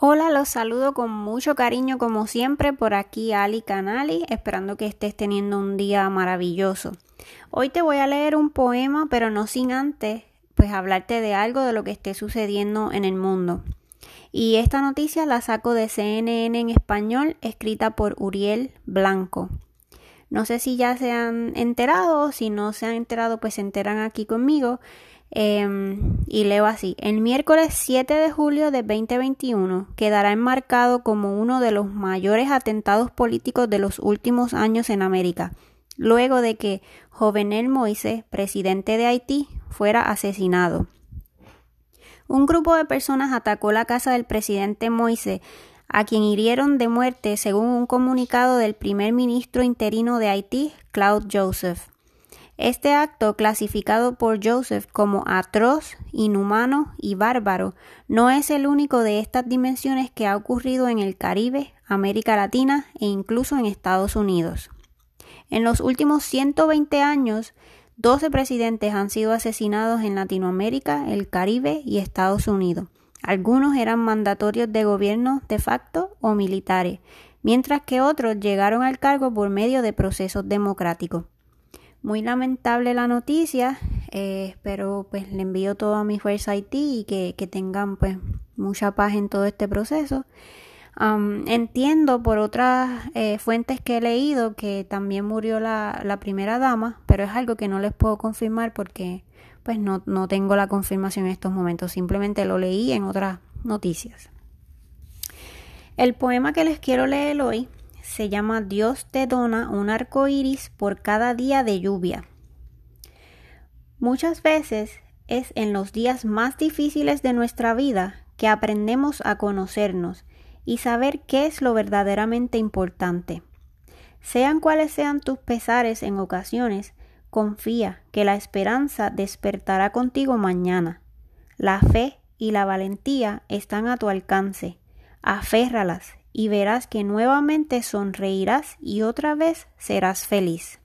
Hola, los saludo con mucho cariño como siempre por aquí Ali Canali, esperando que estés teniendo un día maravilloso. Hoy te voy a leer un poema, pero no sin antes pues hablarte de algo de lo que esté sucediendo en el mundo. Y esta noticia la saco de CNN en español, escrita por Uriel Blanco. No sé si ya se han enterado, si no se han enterado, pues se enteran aquí conmigo. Em, y leo así, el miércoles 7 de julio de 2021 quedará enmarcado como uno de los mayores atentados políticos de los últimos años en América, luego de que Jovenel Moise, presidente de Haití, fuera asesinado. Un grupo de personas atacó la casa del presidente Moise, a quien hirieron de muerte según un comunicado del primer ministro interino de Haití, Claude Joseph. Este acto, clasificado por Joseph como atroz, inhumano y bárbaro, no es el único de estas dimensiones que ha ocurrido en el Caribe, América Latina e incluso en Estados Unidos. En los últimos 120 años, 12 presidentes han sido asesinados en Latinoamérica, el Caribe y Estados Unidos. Algunos eran mandatorios de gobierno de facto o militares, mientras que otros llegaron al cargo por medio de procesos democráticos. Muy lamentable la noticia, eh, pero pues le envío toda mi fuerza a Haití y que, tengan pues mucha paz en todo este proceso. entiendo por otras eh, fuentes que he leído que también murió la, la, primera dama, pero es algo que no les puedo confirmar porque pues no, no tengo la confirmación en estos momentos, simplemente lo leí en otras noticias. El poema que les quiero leer hoy se llama Dios te dona un arco iris por cada día de lluvia. Muchas veces es en los días más difíciles de nuestra vida que aprendemos a conocernos y saber qué es lo verdaderamente importante. Sean cuales sean tus pesares en ocasiones, confía que la esperanza despertará contigo mañana. La fe y la valentía están a tu alcance. Aférralas y verás que nuevamente sonreirás y otra vez serás feliz.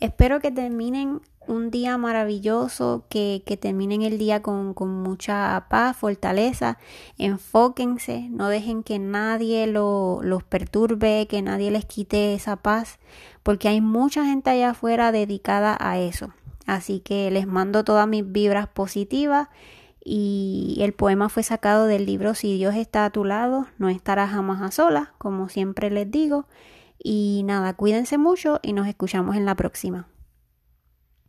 Espero que terminen un día maravilloso, que, terminen el día con, mucha paz, fortaleza, enfóquense, no dejen que nadie los perturbe, que nadie les quite esa paz, porque hay mucha gente allá afuera dedicada a eso. Así que les mando todas mis vibras positivas y el poema fue sacado del libro Si Dios está a tu lado, no estarás jamás a solas, como siempre les digo. Y nada, cuídense mucho y nos escuchamos en la próxima.